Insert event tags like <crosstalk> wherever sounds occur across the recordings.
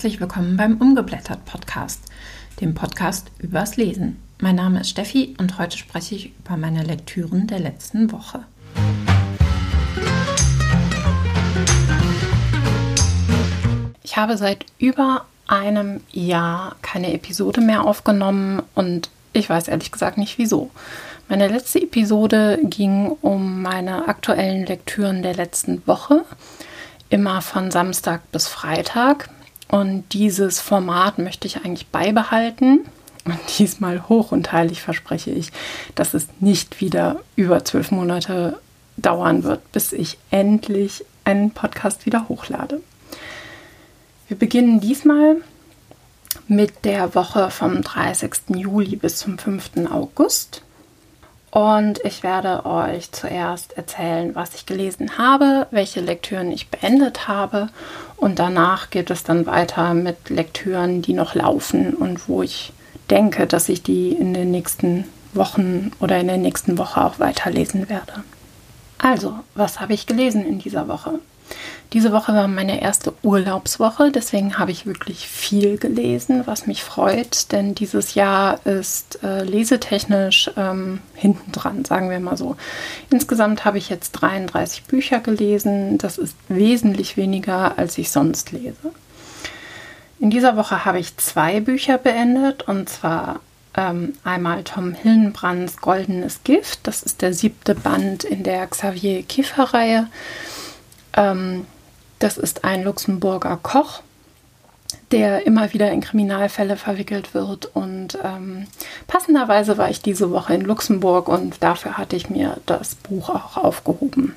herzlich willkommen beim Umgeblättert Podcast, dem Podcast übers Lesen. Mein Name ist Steffi und heute spreche ich über meine Lektüren der letzten Woche. Ich habe seit über einem Jahr keine Episode mehr aufgenommen und ich weiß ehrlich gesagt nicht wieso. Meine letzte Episode ging um meine aktuellen Lektüren der letzten Woche, immer von Samstag bis Freitag. Und dieses Format möchte ich eigentlich beibehalten. Und diesmal hoch und heilig verspreche ich, dass es nicht wieder über zwölf Monate dauern wird, bis ich endlich einen Podcast wieder hochlade. Wir beginnen diesmal mit der Woche vom 30. Juli bis zum 5. August. Und ich werde euch zuerst erzählen, was ich gelesen habe, welche Lektüren ich beendet habe. Und danach geht es dann weiter mit Lektüren, die noch laufen und wo ich denke, dass ich die in den nächsten Wochen oder in der nächsten Woche auch weiterlesen werde. Also, was habe ich gelesen in dieser Woche? Diese Woche war meine erste Urlaubswoche, deswegen habe ich wirklich viel gelesen, was mich freut, denn dieses Jahr ist äh, lesetechnisch ähm, hinten dran, sagen wir mal so. Insgesamt habe ich jetzt 33 Bücher gelesen, das ist wesentlich weniger, als ich sonst lese. In dieser Woche habe ich zwei Bücher beendet und zwar ähm, einmal Tom Hillenbrands Goldenes Gift, das ist der siebte Band in der Xavier Kiefer-Reihe. Ähm, das ist ein Luxemburger Koch, der immer wieder in Kriminalfälle verwickelt wird. Und ähm, passenderweise war ich diese Woche in Luxemburg und dafür hatte ich mir das Buch auch aufgehoben.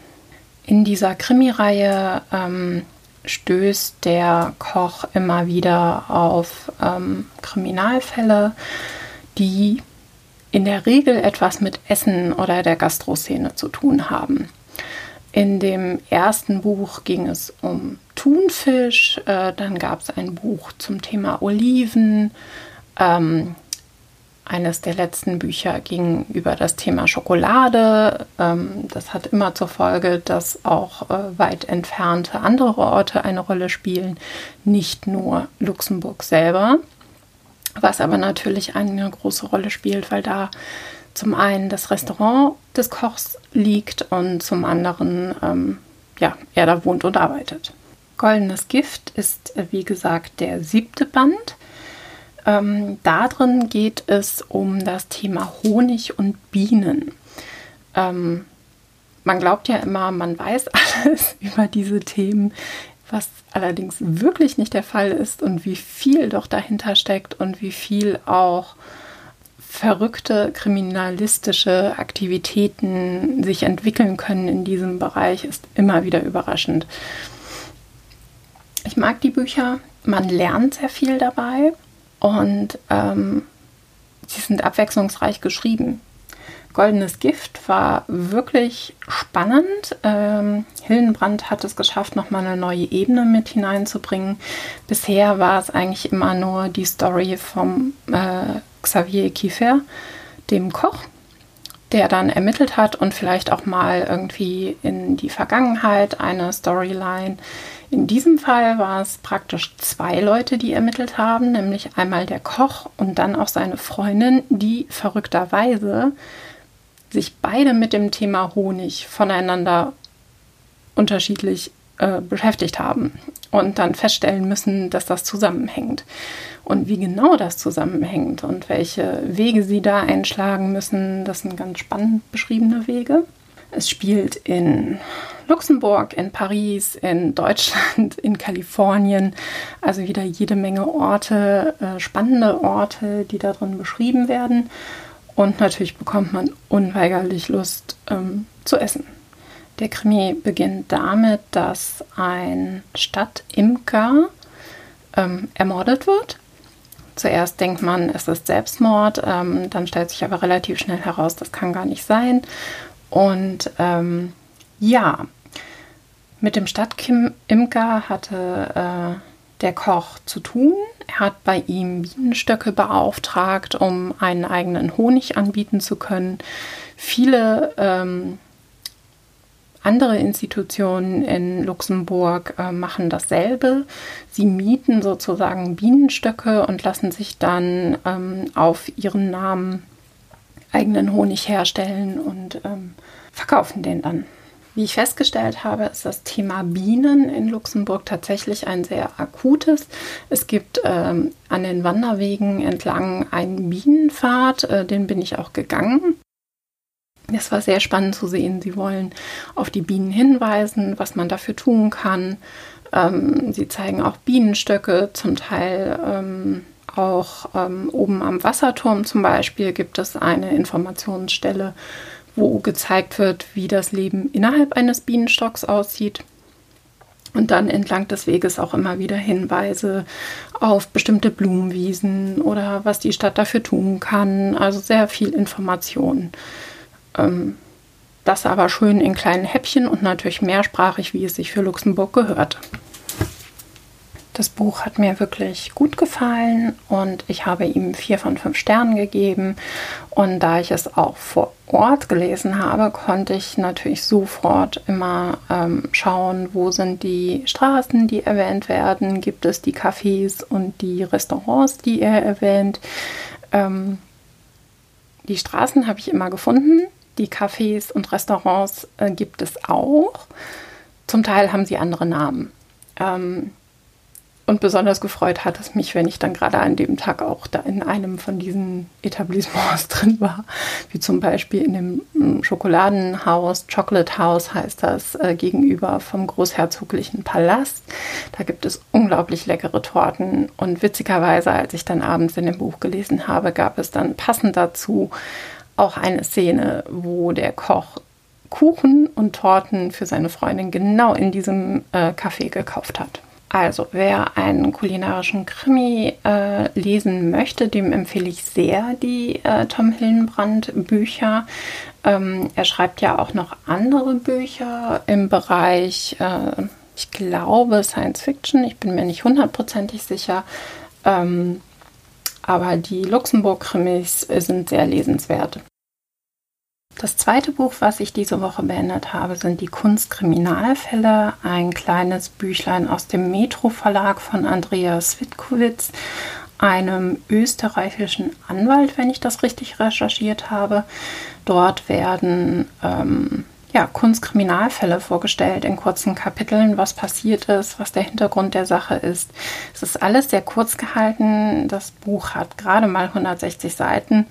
In dieser Krimireihe ähm, stößt der Koch immer wieder auf ähm, Kriminalfälle, die in der Regel etwas mit Essen oder der Gastroszene zu tun haben. In dem ersten Buch ging es um Thunfisch, äh, dann gab es ein Buch zum Thema Oliven. Ähm, eines der letzten Bücher ging über das Thema Schokolade. Ähm, das hat immer zur Folge, dass auch äh, weit entfernte andere Orte eine Rolle spielen, nicht nur Luxemburg selber. Was aber natürlich eine große Rolle spielt, weil da zum einen das Restaurant des Kochs liegt und zum anderen ähm, ja, er da wohnt und arbeitet. Goldenes Gift ist, äh, wie gesagt, der siebte Band. Ähm, darin geht es um das Thema Honig und Bienen. Ähm, man glaubt ja immer, man weiß <laughs> alles über diese Themen, was allerdings wirklich nicht der Fall ist und wie viel doch dahinter steckt und wie viel auch verrückte kriminalistische Aktivitäten sich entwickeln können in diesem Bereich, ist immer wieder überraschend. Ich mag die Bücher, man lernt sehr viel dabei und ähm, sie sind abwechslungsreich geschrieben. Goldenes Gift war wirklich spannend. Ähm, Hildenbrand hat es geschafft, nochmal eine neue Ebene mit hineinzubringen. Bisher war es eigentlich immer nur die Story vom äh, Xavier Kiefer, dem Koch, der dann ermittelt hat und vielleicht auch mal irgendwie in die Vergangenheit eine Storyline. In diesem Fall war es praktisch zwei Leute, die ermittelt haben, nämlich einmal der Koch und dann auch seine Freundin, die verrückterweise sich beide mit dem Thema Honig voneinander unterschiedlich äh, beschäftigt haben und dann feststellen müssen, dass das zusammenhängt. Und wie genau das zusammenhängt und welche Wege sie da einschlagen müssen, das sind ganz spannend beschriebene Wege. Es spielt in Luxemburg, in Paris, in Deutschland, <laughs> in Kalifornien. Also wieder jede Menge Orte, äh, spannende Orte, die darin beschrieben werden. Und natürlich bekommt man unweigerlich Lust ähm, zu essen. Der Krimi beginnt damit, dass ein Stadtimker ähm, ermordet wird Zuerst denkt man, es ist Selbstmord, ähm, dann stellt sich aber relativ schnell heraus, das kann gar nicht sein. Und ähm, ja, mit dem Stadtimker hatte äh, der Koch zu tun. Er hat bei ihm Bienenstöcke beauftragt, um einen eigenen Honig anbieten zu können. Viele ähm, andere Institutionen in Luxemburg äh, machen dasselbe. Sie mieten sozusagen Bienenstöcke und lassen sich dann ähm, auf ihren Namen eigenen Honig herstellen und ähm, verkaufen den dann. Wie ich festgestellt habe, ist das Thema Bienen in Luxemburg tatsächlich ein sehr akutes. Es gibt ähm, an den Wanderwegen entlang einen Bienenpfad, äh, den bin ich auch gegangen. Es war sehr spannend zu sehen. Sie wollen auf die Bienen hinweisen, was man dafür tun kann. Ähm, sie zeigen auch Bienenstöcke, zum Teil ähm, auch ähm, oben am Wasserturm zum Beispiel gibt es eine Informationsstelle wo gezeigt wird, wie das Leben innerhalb eines Bienenstocks aussieht. Und dann entlang des Weges auch immer wieder Hinweise auf bestimmte Blumenwiesen oder was die Stadt dafür tun kann. Also sehr viel Information. Ähm, das aber schön in kleinen Häppchen und natürlich mehrsprachig, wie es sich für Luxemburg gehört. Das Buch hat mir wirklich gut gefallen und ich habe ihm vier von fünf Sternen gegeben. Und da ich es auch vor Ort gelesen habe, konnte ich natürlich sofort immer ähm, schauen, wo sind die Straßen, die erwähnt werden, gibt es die Cafés und die Restaurants, die er erwähnt. Ähm, die Straßen habe ich immer gefunden, die Cafés und Restaurants äh, gibt es auch. Zum Teil haben sie andere Namen. Ähm, und besonders gefreut hat es mich, wenn ich dann gerade an dem Tag auch da in einem von diesen Etablissements <laughs> drin war, wie zum Beispiel in dem mm, Schokoladenhaus, Chocolate House heißt das, äh, gegenüber vom Großherzoglichen Palast. Da gibt es unglaublich leckere Torten und witzigerweise, als ich dann abends in dem Buch gelesen habe, gab es dann passend dazu auch eine Szene, wo der Koch Kuchen und Torten für seine Freundin genau in diesem äh, Café gekauft hat. Also, wer einen kulinarischen Krimi äh, lesen möchte, dem empfehle ich sehr die äh, Tom Hillenbrand Bücher. Ähm, er schreibt ja auch noch andere Bücher im Bereich, äh, ich glaube, Science Fiction. Ich bin mir nicht hundertprozentig sicher. Ähm, aber die Luxemburg-Krimis sind sehr lesenswert. Das zweite Buch, was ich diese Woche beendet habe, sind die Kunstkriminalfälle, ein kleines Büchlein aus dem Metro Verlag von Andreas Witkowitz, einem österreichischen Anwalt, wenn ich das richtig recherchiert habe. Dort werden ähm, ja, Kunstkriminalfälle vorgestellt in kurzen Kapiteln, was passiert ist, was der Hintergrund der Sache ist. Es ist alles sehr kurz gehalten. Das Buch hat gerade mal 160 Seiten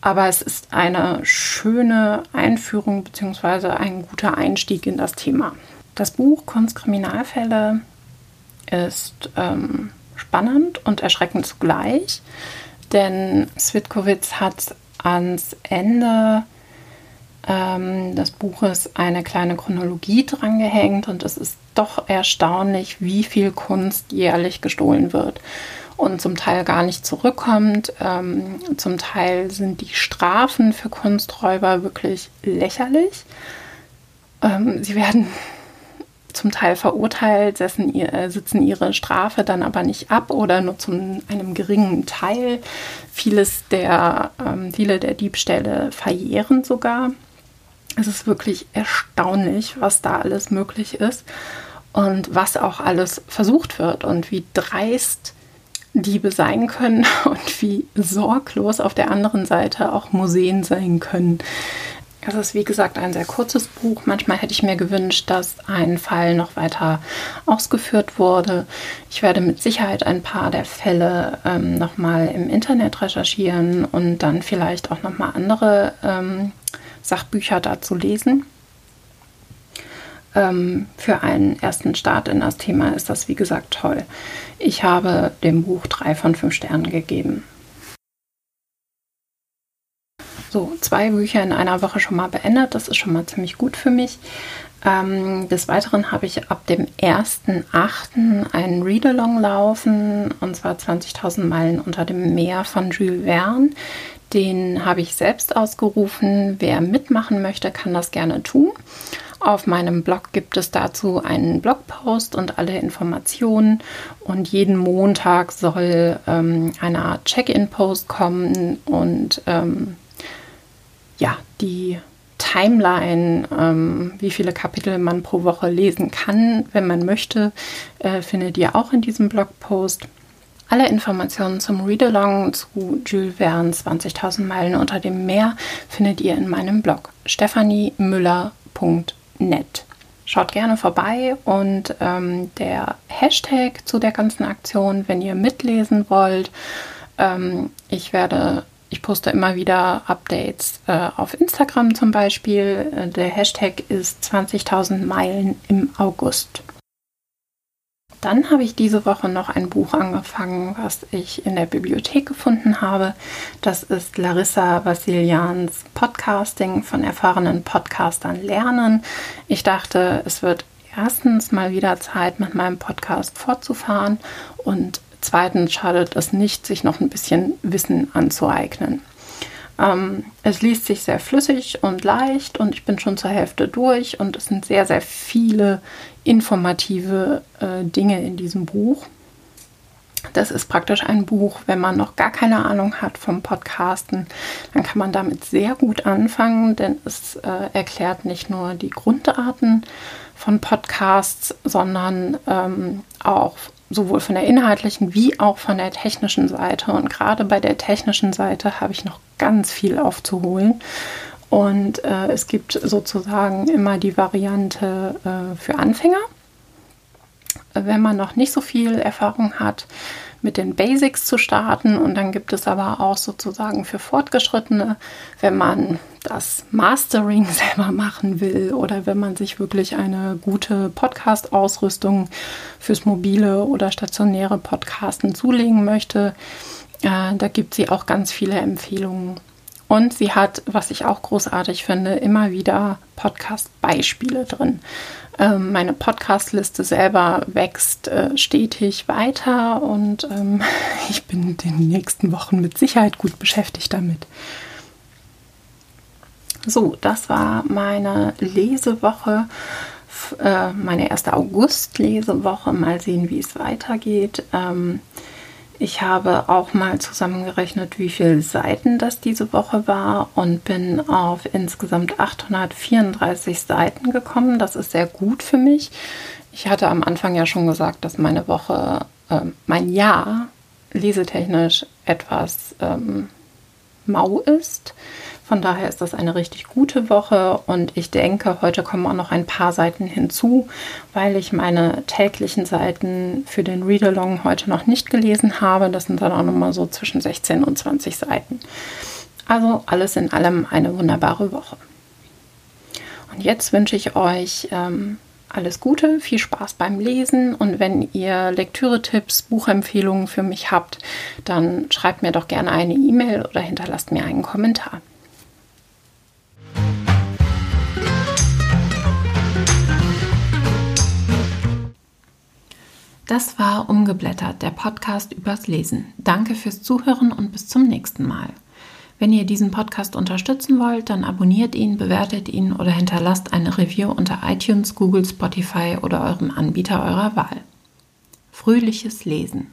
aber es ist eine schöne Einführung bzw. ein guter Einstieg in das Thema. Das Buch Kunstkriminalfälle ist ähm, spannend und erschreckend zugleich, denn Svitkowitz hat ans Ende ähm, des Buches eine kleine Chronologie drangehängt und es ist doch erstaunlich, wie viel Kunst jährlich gestohlen wird und zum Teil gar nicht zurückkommt. Ähm, zum Teil sind die Strafen für Kunsträuber wirklich lächerlich. Ähm, sie werden zum Teil verurteilt, sitzen, äh, sitzen ihre Strafe dann aber nicht ab oder nur zu einem geringen Teil. Vieles der, ähm, viele der Diebstähle verjähren sogar. Es ist wirklich erstaunlich, was da alles möglich ist und was auch alles versucht wird und wie dreist Diebe sein können <laughs> und wie sorglos auf der anderen Seite auch Museen sein können. Es ist wie gesagt ein sehr kurzes Buch. Manchmal hätte ich mir gewünscht, dass ein Fall noch weiter ausgeführt wurde. Ich werde mit Sicherheit ein paar der Fälle ähm, nochmal im Internet recherchieren und dann vielleicht auch nochmal andere ähm, Sachbücher dazu lesen. Ähm, für einen ersten Start in das Thema ist das, wie gesagt, toll. Ich habe dem Buch drei von fünf Sternen gegeben. So, zwei Bücher in einer Woche schon mal beendet. Das ist schon mal ziemlich gut für mich. Ähm, des Weiteren habe ich ab dem 1.8. einen Read-Along laufen, und zwar 20.000 Meilen unter dem Meer von Jules Verne. Den habe ich selbst ausgerufen. Wer mitmachen möchte, kann das gerne tun. Auf meinem Blog gibt es dazu einen Blogpost und alle Informationen. Und jeden Montag soll ähm, eine Art Check-in-Post kommen und ähm, ja, die Timeline, ähm, wie viele Kapitel man pro Woche lesen kann, wenn man möchte, äh, findet ihr auch in diesem Blogpost. Alle Informationen zum Readalong zu Jules Verne 20.000 Meilen unter dem Meer findet ihr in meinem Blog stephaniemüller.net. Schaut gerne vorbei und ähm, der Hashtag zu der ganzen Aktion, wenn ihr mitlesen wollt, ähm, ich werde ich poste immer wieder Updates äh, auf Instagram zum Beispiel. Äh, der Hashtag ist 20.000 Meilen im August. Dann habe ich diese Woche noch ein Buch angefangen, was ich in der Bibliothek gefunden habe. Das ist Larissa Vassilians Podcasting von erfahrenen Podcastern lernen. Ich dachte, es wird erstens mal wieder Zeit, mit meinem Podcast fortzufahren und zweitens schadet es nicht, sich noch ein bisschen Wissen anzueignen. Ähm, es liest sich sehr flüssig und leicht und ich bin schon zur Hälfte durch und es sind sehr, sehr viele informative äh, Dinge in diesem Buch. Das ist praktisch ein Buch, wenn man noch gar keine Ahnung hat vom Podcasten, dann kann man damit sehr gut anfangen, denn es äh, erklärt nicht nur die Grundarten von Podcasts, sondern ähm, auch sowohl von der inhaltlichen wie auch von der technischen Seite. Und gerade bei der technischen Seite habe ich noch ganz viel aufzuholen. Und äh, es gibt sozusagen immer die Variante äh, für Anfänger. Wenn man noch nicht so viel Erfahrung hat, mit den Basics zu starten. Und dann gibt es aber auch sozusagen für Fortgeschrittene, wenn man das Mastering <laughs> selber machen will oder wenn man sich wirklich eine gute Podcast-Ausrüstung fürs mobile oder stationäre Podcasten zulegen möchte. Äh, da gibt sie auch ganz viele Empfehlungen. Und sie hat, was ich auch großartig finde, immer wieder Podcast-Beispiele drin. Ähm, meine Podcast-Liste selber wächst äh, stetig weiter und ähm, <laughs> ich bin in den nächsten Wochen mit Sicherheit gut beschäftigt damit. So, das war meine Lesewoche, äh, meine erste August-Lesewoche. Mal sehen, wie es weitergeht. Ähm, ich habe auch mal zusammengerechnet, wie viele Seiten das diese Woche war und bin auf insgesamt 834 Seiten gekommen. Das ist sehr gut für mich. Ich hatte am Anfang ja schon gesagt, dass meine Woche, äh, mein Jahr lesetechnisch etwas ähm, mau ist. Von daher ist das eine richtig gute Woche und ich denke, heute kommen auch noch ein paar Seiten hinzu, weil ich meine täglichen Seiten für den Read-Along heute noch nicht gelesen habe. Das sind dann auch nochmal so zwischen 16 und 20 Seiten. Also alles in allem eine wunderbare Woche. Und jetzt wünsche ich euch ähm, alles Gute, viel Spaß beim Lesen und wenn ihr Lektüre-Tipps, Buchempfehlungen für mich habt, dann schreibt mir doch gerne eine E-Mail oder hinterlasst mir einen Kommentar. Das war Umgeblättert, der Podcast übers Lesen. Danke fürs Zuhören und bis zum nächsten Mal. Wenn ihr diesen Podcast unterstützen wollt, dann abonniert ihn, bewertet ihn oder hinterlasst eine Review unter iTunes, Google, Spotify oder eurem Anbieter eurer Wahl. Fröhliches Lesen.